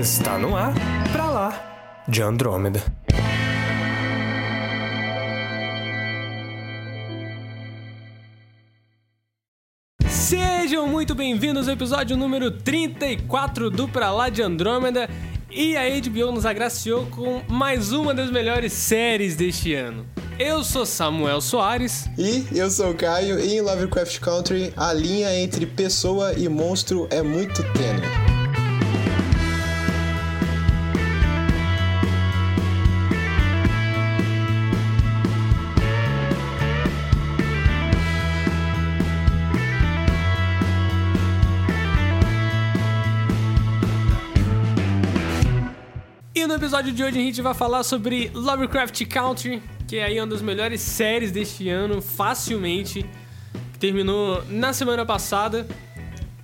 Está no ar, pra lá, de Andrômeda. Sejam muito bem-vindos ao episódio número 34 do Pra Lá de Andrômeda. E a HBO nos agraciou com mais uma das melhores séries deste ano. Eu sou Samuel Soares. E eu sou o Caio, e em Lovecraft Country a linha entre pessoa e monstro é muito tênue. No episódio de hoje a gente vai falar sobre Lovecraft Country, que é aí uma das melhores séries deste ano, facilmente. Terminou na semana passada.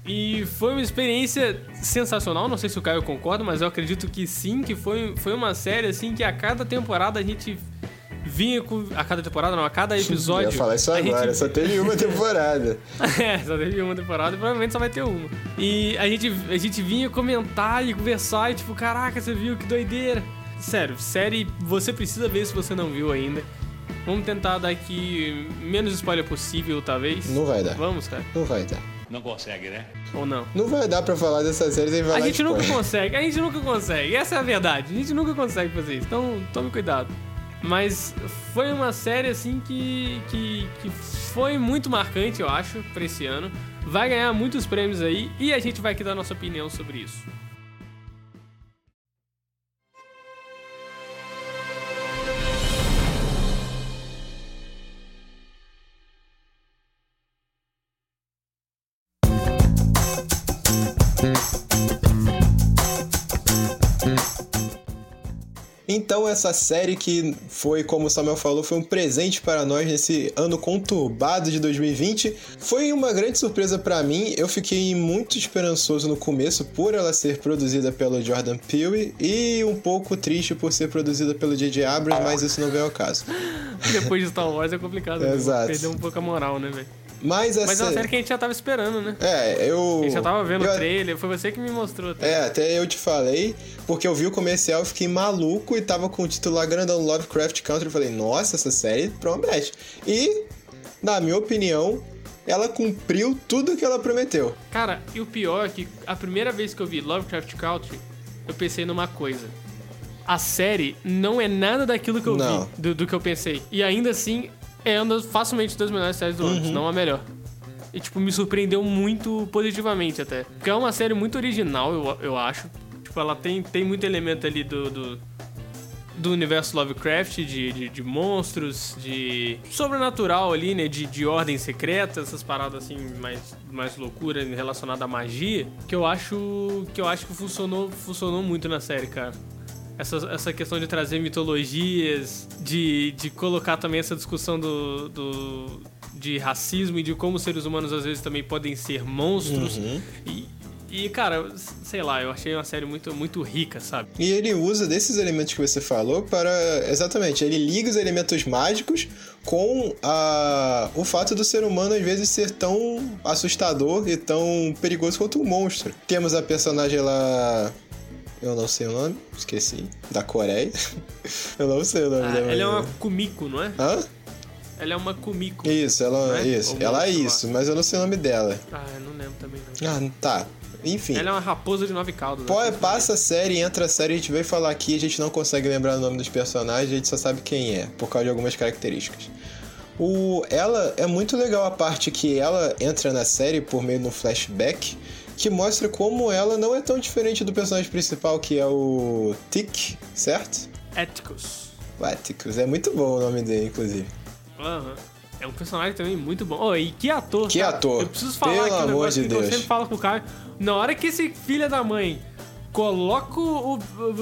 E foi uma experiência sensacional. Não sei se o Caio concorda, mas eu acredito que sim, que foi, foi uma série assim que a cada temporada a gente vinha com. A cada temporada, não, a cada episódio. Eu ia falar isso agora, gente- só teve uma temporada. é, só teve uma temporada e provavelmente só vai ter uma. E a gente, a gente vinha comentar e conversar e tipo, caraca, você viu que doideira. Sério, série, você precisa ver se você não viu ainda. Vamos tentar dar aqui menos spoiler possível, talvez. Não vai dar. Vamos, cara? Não vai dar. Não consegue, né? Ou não? Não vai dar pra falar dessa série sem falar A gente nunca spoiler. consegue, a gente nunca consegue. Essa é a verdade. A gente nunca consegue fazer isso. Então, tome cuidado. Mas foi uma série assim que, que, que foi muito marcante, eu acho, pra esse ano. Vai ganhar muitos prêmios aí e a gente vai aqui dar nossa opinião sobre isso. Então essa série que foi, como o Samuel falou, foi um presente para nós nesse ano conturbado de 2020, foi uma grande surpresa pra mim. Eu fiquei muito esperançoso no começo por ela ser produzida pelo Jordan Peele e um pouco triste por ser produzida pelo J.J. Abrams, mas isso não veio ao caso. Depois de Star Wars é complicado. né? Exato. Perdeu um pouco a moral, né, velho? Mas essa Mas é uma série que a gente já tava esperando, né? É, eu A gente já tava vendo eu... o trailer, foi você que me mostrou. Tá? É, até eu te falei, porque eu vi o comercial, fiquei maluco e tava com o título lá grandão Lovecraft Country. Eu falei, nossa, essa série promete. E, na minha opinião, ela cumpriu tudo que ela prometeu. Cara, e o pior é que a primeira vez que eu vi Lovecraft Country, eu pensei numa coisa. A série não é nada daquilo que eu Não. vi, do, do que eu pensei. E ainda assim, é uma das, facilmente das melhores séries do Uhum. ano, se não a melhor. E, tipo, me surpreendeu muito positivamente até. Porque é uma série muito original, eu, eu acho. Tipo, ela tem, tem muito elemento ali do... do do universo Lovecraft, de, de, de monstros, de sobrenatural ali, né? De, de ordem secreta, essas paradas assim, mais, mais loucura relacionada à magia, que eu acho que eu acho que funcionou, funcionou muito na série, cara. Essa, essa questão de trazer mitologias, de, de colocar também essa discussão do, do, de racismo e de como seres humanos às vezes também podem ser monstros. E, e, cara, sei lá, eu achei uma série muito, muito rica, sabe? E ele usa desses elementos que você falou para. Exatamente, ele liga os elementos mágicos com a... o fato do ser humano às vezes ser tão assustador e tão perigoso quanto um monstro. Temos a personagem lá. Eu não sei o nome, esqueci. Da Coreia. Eu não sei o nome Ah, da ela é uma Kumiko, não é? Hã? Ela é uma Kumiko. Isso, ela. É? Isso, ela é isso, mas eu não sei o nome dela. Ah, eu não lembro também não. Ah, tá. Enfim. Ela é uma raposa de nove caudas. Pô, né? passa a série, entra a série, a gente veio falar aqui, a gente não consegue lembrar o nome dos personagens, a gente só sabe quem é, por causa de algumas características. O, ela é muito legal a parte que ela entra na série por meio de um flashback que mostra como ela não é tão diferente do personagem principal, que é o Tick, certo? Éticos. Atticus, é muito bom o nome dele, inclusive. Aham. É um personagem também muito bom. Oh, e que ator. Que cara. ator. Eu preciso falar Pelo aqui um negócio de que eu Deus. sempre falo com o Caio. Na hora que esse filho da mãe coloca o, o,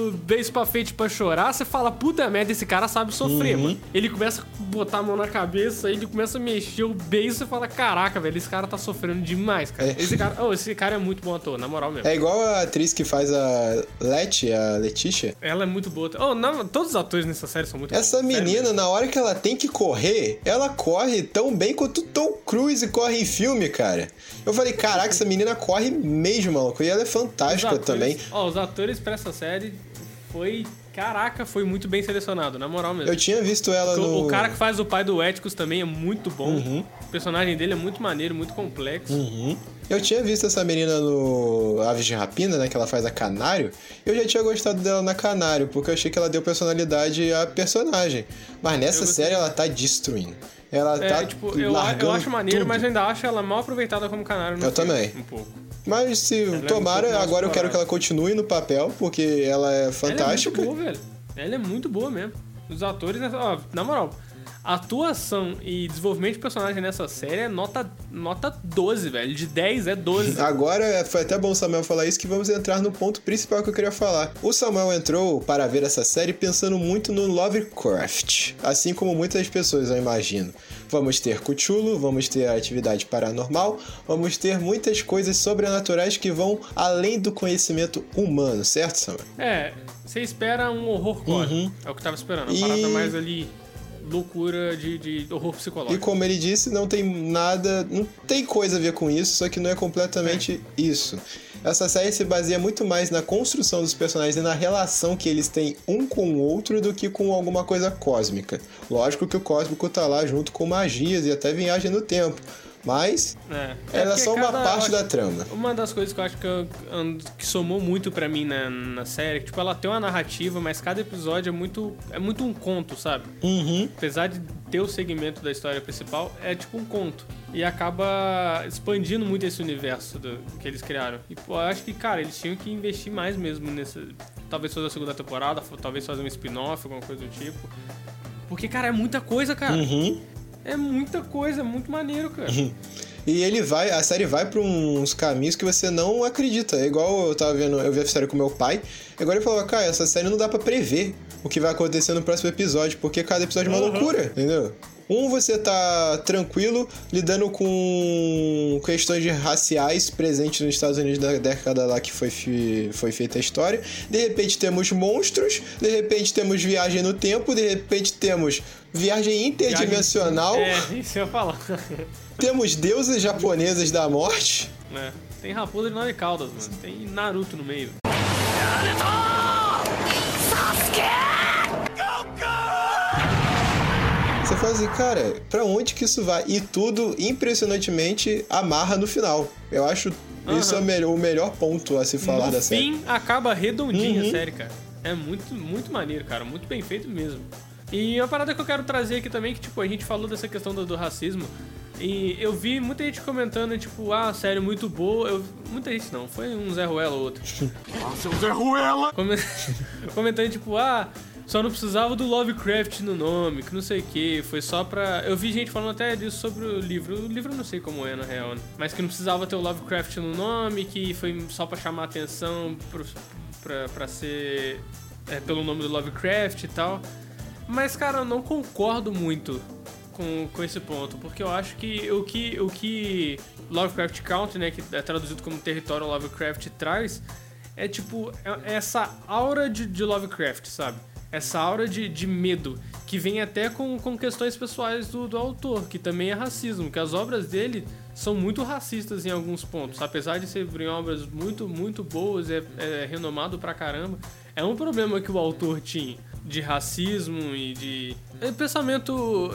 o beijo pra frente pra chorar, você fala, puta merda, esse cara sabe sofrer, Uhum. mano. Ele começa a botar a mão na cabeça, ele começa a mexer o beijo, você fala, caraca, velho, esse cara tá sofrendo demais, cara. É. Esse, cara oh, esse cara é muito bom ator, na moral mesmo. É igual a atriz que faz a a Letícia. Ela é muito boa. Oh, não, todos os atores nessa série são muito Essa bons. menina, na hora que ela tem que correr, ela corre tão bem quanto Tom Cruise corre em filme, cara. Eu falei, caraca, essa menina corre mesmo, maluco. E ela é fantástica atores- também. Ó, os atores pra essa série foi. Caraca, foi muito bem selecionado, na moral mesmo. Eu tinha visto ela O- no. O cara que faz o pai do Eticus também é muito bom. Uhum. O personagem dele é muito maneiro, muito complexo. Uhum. Eu tinha visto essa menina no Aves de Rapina, né? Que ela faz a Canário. Eu já tinha gostado dela na Canário, porque eu achei que ela deu personalidade à personagem. Mas nessa série ela tá destruindo. Ela É, tá tipo, eu, eu acho maneiro, tudo. mas eu ainda acho ela mal aproveitada como canário no Eu filme, também. Um pouco. Mas se é um tomara, mais agora eu quero que ela continue no papel, porque ela é fantástica. Ela é muito boa, velho. Ela é muito boa mesmo. Os atores, nessa- ó, na moral, atuação e desenvolvimento de personagem nessa série é nota, nota 12, velho. De 10 é 12. Agora, foi até bom o Samuel falar isso, que vamos entrar no ponto principal que eu queria falar. O Samuel entrou para ver essa série pensando muito no Lovecraft, assim como muitas pessoas, eu imagino. Vamos ter Cthulhu, vamos ter atividade paranormal, vamos ter muitas coisas sobrenaturais que vão além do conhecimento humano, certo, Samuel? É, você espera um horror core. Uhum. É o que eu tava esperando. A E- parada mais ali, loucura de, de horror E psicológico. como ele disse, não tem nada, não tem coisa a ver com isso, só que não é completamente isso. Essa série se baseia muito mais na construção dos personagens e na relação que eles têm um com o outro do que com alguma coisa cósmica. Lógico que o cósmico tá lá junto com magias e até viagem no tempo, mas É. é porque só uma cada- parte da trama. Uma das coisas que eu acho que, eu- que somou muito pra mim na, na série, que, tipo, ela tem uma narrativa, mas cada episódio é muito, é muito um conto, sabe? Uhum. Apesar de ter o segmento da história principal, é tipo um conto. E acaba expandindo muito esse universo do- que eles criaram. E pô, eu acho que, cara, eles tinham que investir mais mesmo nessa. Talvez fazer a segunda temporada, talvez fazer um spin-off, alguma coisa do tipo. Porque, cara, é muita coisa, cara. Uhum. É muita coisa, é muito maneiro, cara. E ele vai, a série vai pra uns caminhos que você não acredita. É igual eu tava vendo, eu vi a série com meu pai. Agora ele falou, cara, essa série não dá pra prever o que vai acontecer no próximo episódio, porque cada episódio é uma Uhum. loucura, entendeu? Um você tá tranquilo lidando com questões de raciais presentes nos Estados Unidos da década lá que foi, fi- foi feita a história. De repente temos monstros, de repente temos viagem no tempo, de repente temos viagem interdimensional, É, isso eu ia falar. temos deusas japonesas da morte. É. Tem raposa de nove caudas, mano. Tem Naruto no meio. Você fala assim, cara, pra onde que isso vai? E tudo impressionantemente amarra no final. Eu acho isso é o melhor, o melhor ponto a se falar no da série. fim, acaba redondinha Uhum. a série, cara. É muito, muito maneiro, cara. Muito bem feito mesmo. E uma parada que eu quero trazer aqui também, que, tipo, a gente falou dessa questão do, do racismo. E eu vi muita gente comentando, tipo, ah, série muito boa. Eu, muita gente não, foi um Zé Ruela ou outro. Seu Zé Ruela! Come- comentando, tipo, ah, só não precisava do Lovecraft no nome, que não sei o que, foi só pra. Eu vi gente falando até disso sobre o livro. O livro eu não sei como é, na real, né? Mas que não precisava ter o Lovecraft no nome, que foi só pra chamar atenção pro, pra, pra ser. é, pelo nome do Lovecraft e tal. Mas, cara, eu não concordo muito com, com esse ponto, porque eu acho que o que o que Lovecraft Country, né, que é traduzido como território Lovecraft traz, é tipo é- é essa aura de, de Lovecraft, sabe? Essa aura de, de medo, que vem até com, com questões pessoais do, do autor, que também é racismo, que as obras dele são muito racistas em alguns pontos, apesar de serem obras muito, muito boas, é, é renomado pra caramba, é um problema que o autor tinha de racismo e de é, pensamento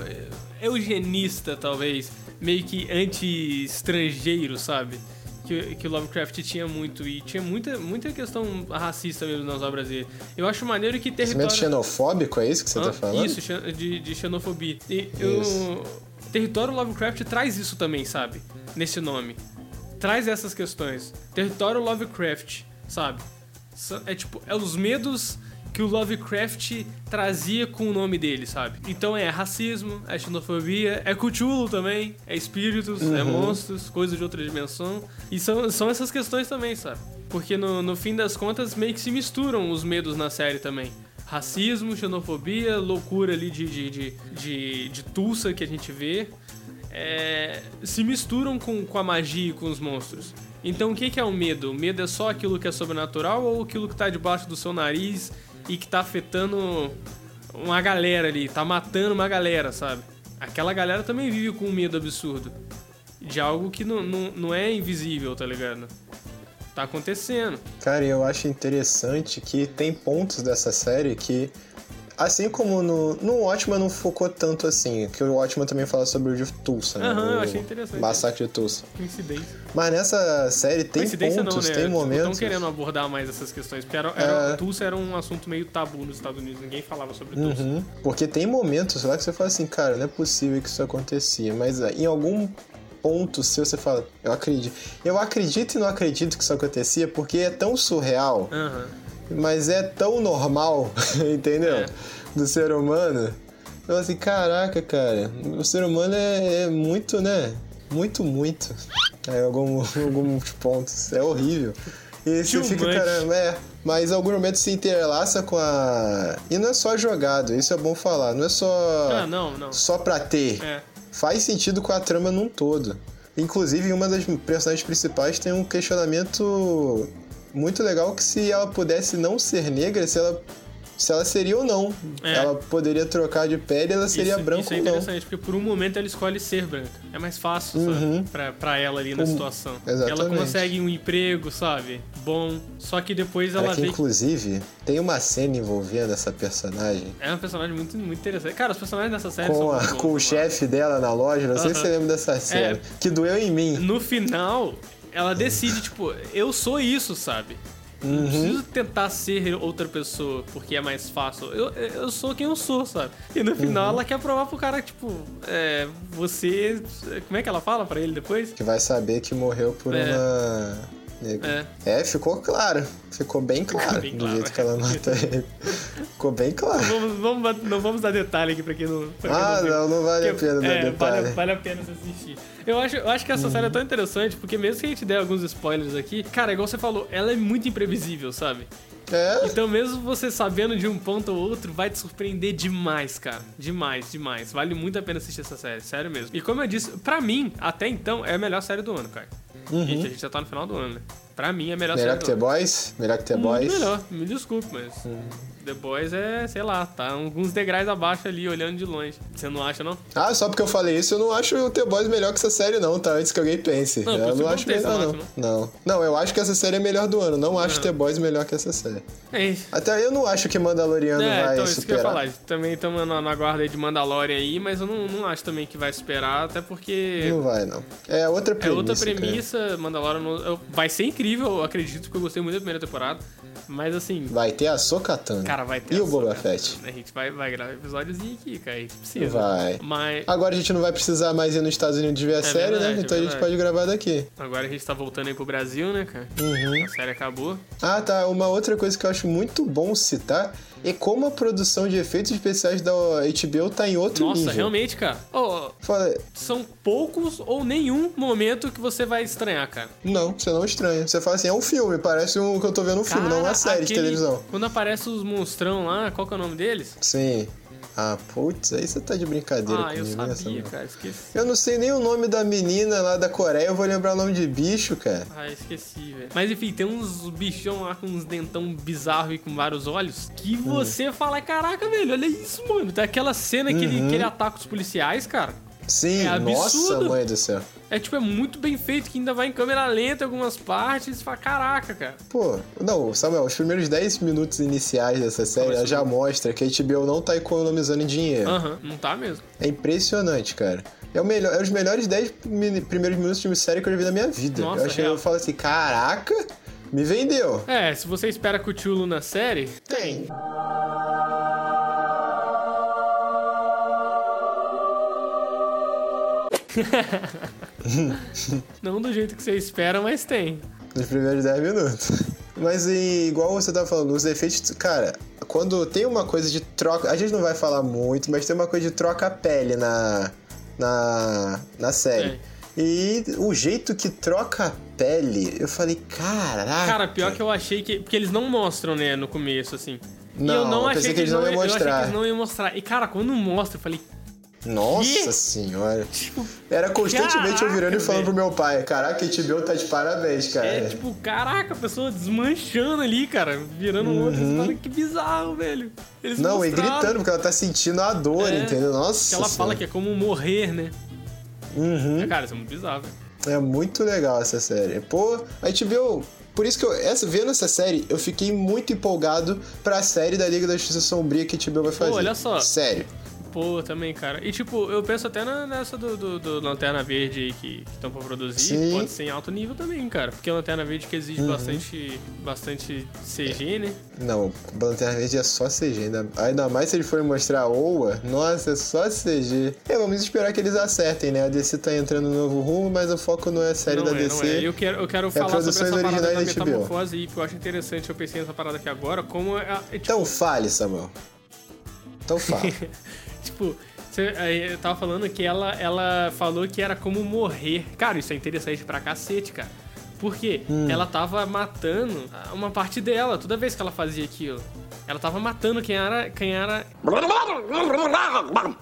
é, eugenista, talvez, meio que anti-estrangeiro, sabe? Que, que o Lovecraft tinha muito e tinha muita, muita questão racista mesmo nas obras dele. Eu acho maneiro que território xenofóbico, é isso que você tá Hã? falando? Isso, de, de xenofobia. E o Território Lovecraft traz isso também, sabe? Nesse nome. Traz essas questões. Território Lovecraft, sabe? É tipo, é os medos que o Lovecraft trazia com o nome dele, sabe? Então é racismo, é xenofobia, é Cthulhu também, é espíritos, é monstros, coisas de outra dimensão. E são, são essas questões também, sabe? Porque no, no fim das contas meio que se misturam os medos na série também racismo, xenofobia, loucura ali de, de, de, de, de Tulsa que a gente vê, é, se misturam com, com a magia e com os monstros. Então o que, que é o medo? O medo é só aquilo que é sobrenatural ou aquilo que tá debaixo do seu nariz e que tá afetando uma galera ali, tá matando uma galera, sabe? Aquela galera também vive com um medo absurdo. De algo que não, não, não é invisível, tá ligado? Tá acontecendo. Cara, eu acho interessante que tem pontos dessa série que, assim como no, no Watchmen não focou tanto assim, que o Watchmen também fala sobre o de Tulsa, né? Aham, eu achei interessante. Massacre de Tulsa. Coincidência. Mas nessa série tem pontos, não, né? tem Tipo, momentos... Estão querendo abordar mais essas questões. Porque era, era, É. Tulsa era um assunto meio tabu nos Estados Unidos. Ninguém falava sobre Tulsa. Uhum. Porque tem momentos lá que você fala assim, cara, não é possível que isso acontecia. Mas ah, em algum ponto seu você fala, eu acredito. Eu acredito e não acredito que isso acontecia porque é tão surreal, Aham. Mas é tão normal, entendeu? É. Do ser humano. Eu assim, caraca, cara, o ser humano é, é muito, né? Muito, muito. É, algum, alguns pontos. É horrível. E você fica, caramba, é. Mas em algum momento se interlaça com a. E não é só jogado, isso é bom falar. Não é só. Ah, não, não. Só pra ter. É. Faz sentido com a trama num todo. Inclusive, uma das personagens principais tem um questionamento muito legal que se ela pudesse não ser negra, se ela, se ela seria ou não. É. Ela poderia trocar de pele, ela seria isso, branca isso é ou não. interessante, porque por um momento ela escolhe ser branca. É mais fácil, Uhum. sabe? Pra, pra ela ali na Como- situação. Exatamente. Ela consegue um emprego, sabe? Bom. Só que depois ela que vê que inclusive tem uma cena envolvendo essa personagem é um personagem muito, muito interessante. Cara, os personagens dessa série com, a- bons, com o chefe dela na loja. Não sei se você lembra dessa cena. É. Que doeu em mim. No final, ela decide, tipo, eu sou isso, sabe? Uhum. Não preciso tentar ser outra pessoa porque é mais fácil. Eu, eu sou quem eu sou, sabe? E no final Uhum. ela quer provar pro cara, tipo, é, você. Como é que ela fala pra ele depois? Que vai saber que morreu por É. uma. É. É, ficou claro. Ficou bem claro bem do claro, jeito é. que ela mata ele. Ficou bem claro. Vamos, vamos, não vamos dar detalhe aqui pra quem não. pra quem Ah, viu. não, não vale a Porque- pena dar é, detalhe. Vale, vale a pena assistir. Eu acho, eu acho que essa série é tão interessante, porque mesmo que a gente der alguns spoilers aqui, cara, igual você falou, ela é muito imprevisível, sabe? É, Então, mesmo você sabendo de um ponto ou outro, vai te surpreender demais, cara. Demais, demais. Vale muito a pena assistir essa série, sério mesmo. E como eu disse, pra mim, até então, é a melhor série do ano, cara. Gente, a gente já tá no final do ano, né? Pra mim, é a melhor, melhor série que do The ano. Boys? Melhor que The Muito Boys? melhor, me desculpe, mas The Boys é, sei lá, tá alguns degraus abaixo ali, olhando de longe. Você não acha, não? Ah, só porque eu falei isso, eu não acho o The Boys melhor que essa série, não, tá? Antes que alguém pense. Não, eu não acho melhor, não. você Não. Não, eu acho que essa série é melhor do ano. Não acho Não. The Boys melhor que essa série. É isso. Até eu não acho que Mandaloriano É, vai então, isso que eu ia superar. falar. Também estamos na, guarda aí de Mandalorian aí, mas eu não, não acho também que vai superar, até porque Não vai, não. É outra é premissa. outra cara. premissa. Mandalorian não- vai ser incrível, eu acredito, porque eu gostei muito da primeira temporada. Mas assim, Vai ter a Sokatana. cara, vai ter. E o Boba. Fett? A gente vai, vai gravar episódiozinho aqui, cara. A gente precisa. Vai. Mas Agora a gente não vai precisar mais ir nos Estados Unidos ver a série, verdade, né? é Então a gente pode gravar daqui. agora a gente tá voltando aí pro Brasil, né, cara? Uhum. A série acabou. Ah, tá. Uma outra coisa que eu acho muito bom citar é como a produção de efeitos especiais da HBO tá em outro Nossa, nível. realmente, cara. Ó, Fala, são poucos ou nenhum momento que você vai estranhar, cara. não, você não estranha. Você fala assim, é um filme, parece um que eu tô vendo um filme, não uma Cara, série de aquele- televisão. Quando aparece os monstrão lá, qual que é o nome deles? Sim. Ah, putz, aí você tá de brincadeira Ah, eu comigo, né, sabia, cara, esqueci. Eu não sei nem o nome da menina lá da Coreia, eu vou lembrar o nome de bicho, cara. Ah, esqueci, velho. Mas enfim, tem uns bichão lá com uns dentão bizarros e com vários olhos que Hum. você fala, caraca, velho, olha isso, mano. Tem aquela cena que, ele, que ele ataca os policiais, cara. Sim, É nossa, mãe do céu. É tipo, é muito bem feito, que ainda vai em câmera lenta em algumas partes. E fala, caraca, cara. Pô, não, Samuel, os primeiros 10 minutos iniciais dessa série ela já mostra que a HBO não tá economizando em dinheiro. Aham, não tá mesmo. É impressionante, cara. É, o melhor, é os melhores 10 mini- primeiros minutos de uma série que eu já vi na minha vida. Nossa, eu achei, real. eu falo assim, caraca, me vendeu. É, se você espera Cthulhu na série, Tem. não do jeito que você espera, mas tem. Nos primeiros 10 minutos. Mas e, igual você tá falando, os efeitos, cara, quando tem uma coisa de troca. A gente não vai falar muito, mas tem uma coisa de troca-pele na, na, na série. Tem. E o jeito que troca a pele, eu falei, caraca. Cara, pior que eu achei que. Porque eles não mostram, né, no começo, assim. e Não, eu não eu achei que eles não iam mostrar. Eu achei que eles não iam mostrar. E, cara, quando mostra, eu falei, Nossa Que? senhora. tipo, Era constantemente eu virando e Caraca, falando pro meu pai, caraca, HBO tá de parabéns, cara. é tipo, caraca, a pessoa desmanchando ali, cara, virando um outro. Fala, que bizarro, velho. Eles Uhum. Não, e mostraram. gritando, porque ela tá sentindo a dor, É, entendeu? Nossa. Que ela fala que é como morrer, né? Uhum. É, cara, isso é muito bizarro, velho. É muito legal essa série. Pô, a HBO Por isso que eu, essa, vendo essa série, eu fiquei muito empolgado pra série da Liga da Justiça Sombria que a HBO vai fazer. olha só. Sério. Pô, também, cara. E tipo, eu penso até na- nessa do, do, do Lanterna Verde aí que estão pra produzir. Sim. Pode ser em alto nível também, cara. Porque a Lanterna Verde que exige Uhum. bastante, bastante CG, né? Não, Lanterna Verde é só CG. Ainda, ainda mais se eles forem mostrar a OA, nossa, é só CG. É, vamos esperar que eles acertem, né? A DC tá entrando no novo rumo, mas o foco não é a série não da é, DC. não é. Eu quero, eu quero falar sobre essa parada da metamorfose aí, porque eu acho interessante. Eu pensei nessa parada aqui agora, como é, é, tipo, Então fale, Samuel. Então fale. Tipo, eu tava falando que ela, ela falou que era como morrer. Cara, isso é interessante pra cacete, cara. Porque Hum. ela tava matando uma parte dela toda vez que ela fazia aquilo. Ela tava matando quem era. Quem era.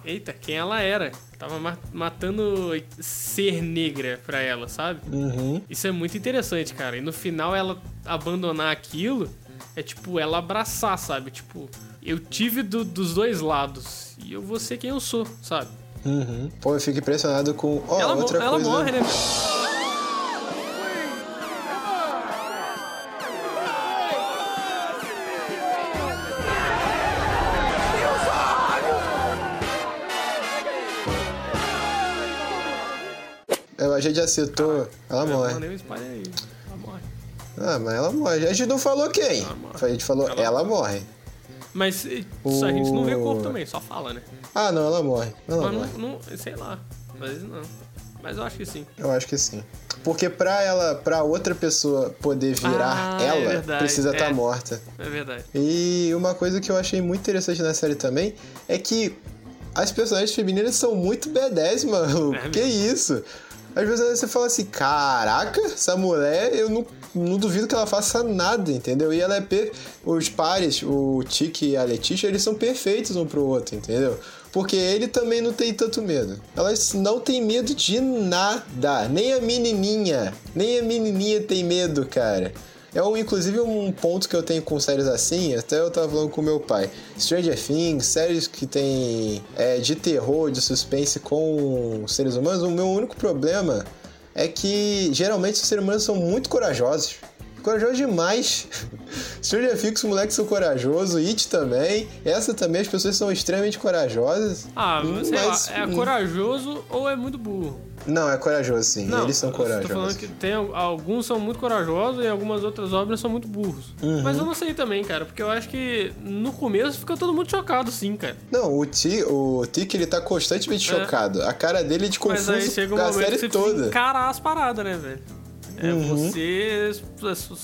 Eita, quem ela era. Tava ma- matando ser negra pra ela, sabe? uhum. Isso é muito interessante, cara. E no final ela abandonar aquilo é tipo ela abraçar, sabe? Tipo, eu tive do- dos dois lados e eu vou ser quem eu sou, sabe? Uhum. Pô, eu fico impressionado com. Ó, ela outra ela coisa. morre, né? A gente já citou. Ela morre. Ela morre. Ah, mas ela morre. A gente não falou quem. Morre. A gente falou Ela ela, morre. Mas a gente não vê O- corpo também, só fala, né? Ah, não, ela morre. Ela Mas morre. não, não- sei lá. Às vezes não. Mas eu acho que sim. Eu acho que sim. Porque pra ela, pra outra pessoa poder virar Ah, é ela, verdade, precisa estar é. morta. É verdade. E uma coisa que eu achei muito interessante na série também é que as personagens femininas são muito B10, mano. É que isso? Às vezes você fala assim, caraca, essa mulher, eu não, não duvido que ela faça nada, entendeu? E ela é per... Os pares, o Tiki e a Letícia, eles são perfeitos um pro outro, entendeu? Porque ele também não tem tanto medo. Elas não têm medo de nada. Nem a menininha. Nem a menininha tem medo, cara. É um, inclusive um ponto que eu tenho com séries assim, até eu tava falando com meu pai. Stranger Things, séries que tem é, de terror, de suspense com seres humanos, o meu único problema é que geralmente os seres humanos são muito corajosos. Corajosos demais. Stranger Things, os moleques são corajosos, It também. Essa também, as pessoas são extremamente corajosas. Ah, Hum, sei mas- lá, é corajoso ou é muito burro? Não, é corajoso sim. Não, Eles são eu Tô corajosos. falando que tem, alguns são muito corajosos e algumas outras obras são muito burros. Uhum. Mas eu não sei também, cara, porque eu acho que no começo fica todo mundo chocado, sim, cara. Não, o Ti, o Tiki, ele tá constantemente É. chocado. A cara dele é de confuso Mas aí chega um a momento série toda. encarar as paradas, né, velho? É Uhum. você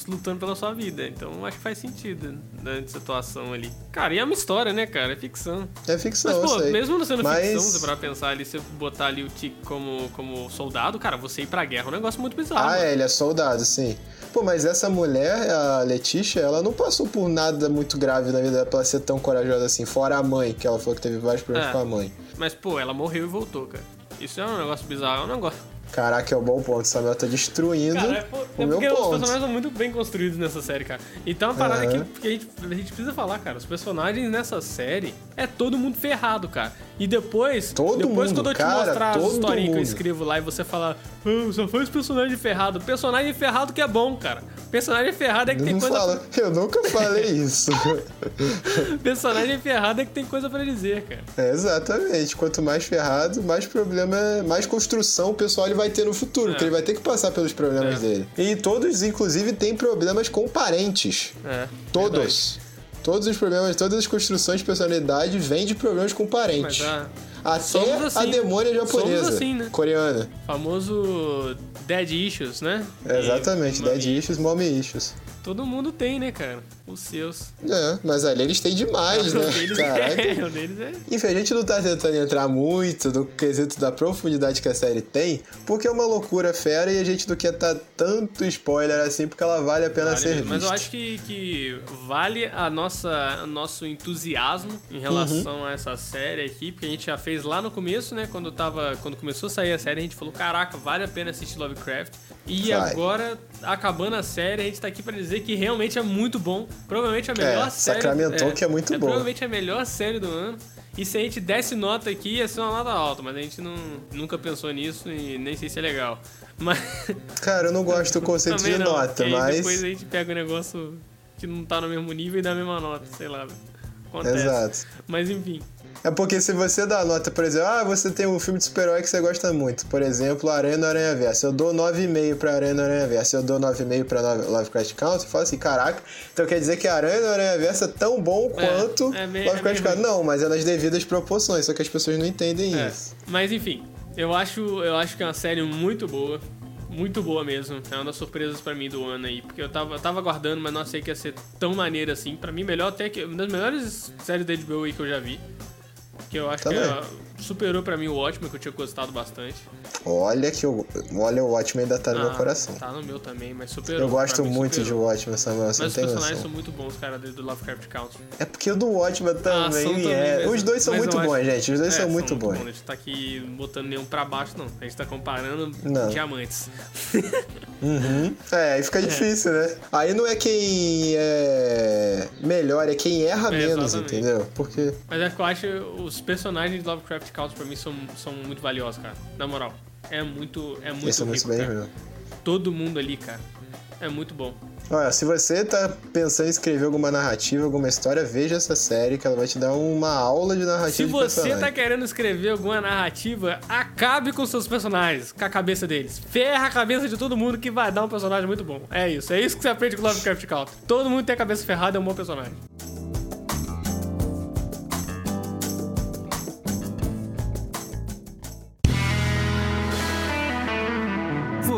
lutando pela sua vida. Então acho que faz sentido na situação ali. Cara, e é uma história, né, cara? É ficção. É ficção, Mas, pô, mesmo não sendo Mas- ficção, você pra pensar ali, você botar ali o Tic como, como soldado, cara, você ir pra guerra é um negócio muito bizarro. Ah, mano. é, ele é soldado, sim. Pô, mas essa mulher, a Letícia, ela não passou por nada muito grave na vida dela pra ser tão corajosa assim. Fora a mãe, que ela falou que teve vários problemas É. com a mãe. Mas, pô, ela morreu e voltou, cara. Isso é um negócio bizarro, é um negócio. Caraca, é um bom ponto. Samuel tá destruindo Cara, é, o é meu porque os ponto. personagens são muito bem construídos nessa série, cara. Então a parada Aham. que, que a, gente, a gente precisa falar, cara. Os personagens nessa série é todo mundo ferrado, cara. E depois, Todo depois mundo, quando eu te cara, mostrar as historinhas que eu escrevo lá e você falar, ah, só faz personagem ferrado. Personagem ferrado que é bom, cara. Personagem ferrado é que tem coisa. fala, eu nunca falei isso. Personagem ferrado é que tem coisa pra dizer, cara. É, exatamente. Quanto mais ferrado, mais problema, mais construção o pessoal ele vai ter no futuro, porque ele vai ter que passar pelos problemas É. dele. E todos, inclusive, têm problemas com parentes. É. Todos. Todos os problemas, todas as construções de personalidade vêm de problemas com parentes. Mas a Até somos a assim. demônia japonesa. Assim, né? Coreana. famoso Dead Issues, né? Exatamente, E- Dead Issues, Mommy Issues. Todo mundo tem, né, cara? Os seus. É, mas ali eles têm demais, né? deles é. O deles é. Enfim, a gente não tá tentando entrar muito no quesito da profundidade que a série tem, porque é uma loucura fera e a gente não quer dar tanto spoiler assim, porque ela vale a pena Vale ser vista. Mas eu acho que, que vale a nossa, o nosso entusiasmo em relação Uhum. a essa série aqui, porque a gente já fez lá no começo, né? Quando, tava, quando começou a sair a série, a gente falou: caraca, vale a pena assistir Lovecraft. E agora, acabando a série, a gente tá aqui pra dizer que realmente é muito bom. Provavelmente a melhor É, série. sacramentou que é muito boa. Provavelmente a melhor série do ano. E se a gente desse nota aqui, ia ser uma nota alta, mas a gente não, nunca pensou nisso e nem sei se é legal. Mas. Cara, eu não gosto do conceito de não, nota, mas. Depois a gente pega um negócio que não tá no mesmo nível e dá a mesma nota, sei lá. Acontece. Exato. Mas enfim. É porque se você dá nota, por exemplo, ah, você tem um filme de super-herói que você gosta muito. Por exemplo, Aranha no Aranha Verso. Eu dou 9,5 pra Aranha no Aranha Verso. Eu dou 9,5 pra Love- Lovecraft Country. Eu falo assim, caraca, então quer dizer que Aranha no Aranha Verso é tão bom quanto é meio- Lovecraft é Country. Não, mas é nas devidas proporções, só que as pessoas não entendem É. isso. Mas enfim, eu acho, eu acho que é uma série muito boa. Muito boa mesmo. É uma das surpresas pra mim do ano aí. Porque eu tava, eu tava aguardando, mas não achei que ia ser tão maneira assim. Pra mim, melhor até que. Uma das melhores séries da HBO aí que eu já vi. Que eu acho Também. que ela superou pra mim o ótimo, que eu tinha gostado bastante. Olha que eu, olha o Watchmen ainda tá no meu Ah, coração. Tá no meu também, mas superou. Eu gosto mim, muito de superou. Watchmen, Samuel, você Mas os personagens noção. são muito bons, cara, do Lovecraft Country. É porque o do Watchmen também, Ah, são também, é. mas- Os dois são mas muito bons, acho- gente. Os dois É, são muito bons. A gente tá aqui botando nenhum pra baixo, não. A gente tá comparando Não. diamantes. Uhum. É, aí fica difícil, né? Aí não é quem é melhor, é quem erra É, menos, exatamente. entendeu? Porque. Mas é que eu acho os personagens de Lovecraft Country pra mim são, são muito valiosos, cara. Na moral. É muito, é muito Eles são muito rico, bem cara. mesmo. Todo mundo ali, cara. É muito bom. Olha, se você tá pensando em escrever alguma narrativa, alguma história, veja essa série que ela vai te dar uma aula de narrativa Se de você personagem. tá querendo escrever alguma narrativa, acabe com seus personagens, com a cabeça deles. Ferra a cabeça de todo mundo que vai dar um personagem muito bom. É isso, é isso que você aprende com Lovecraft Country. Todo mundo tem a cabeça ferrada é um bom personagem.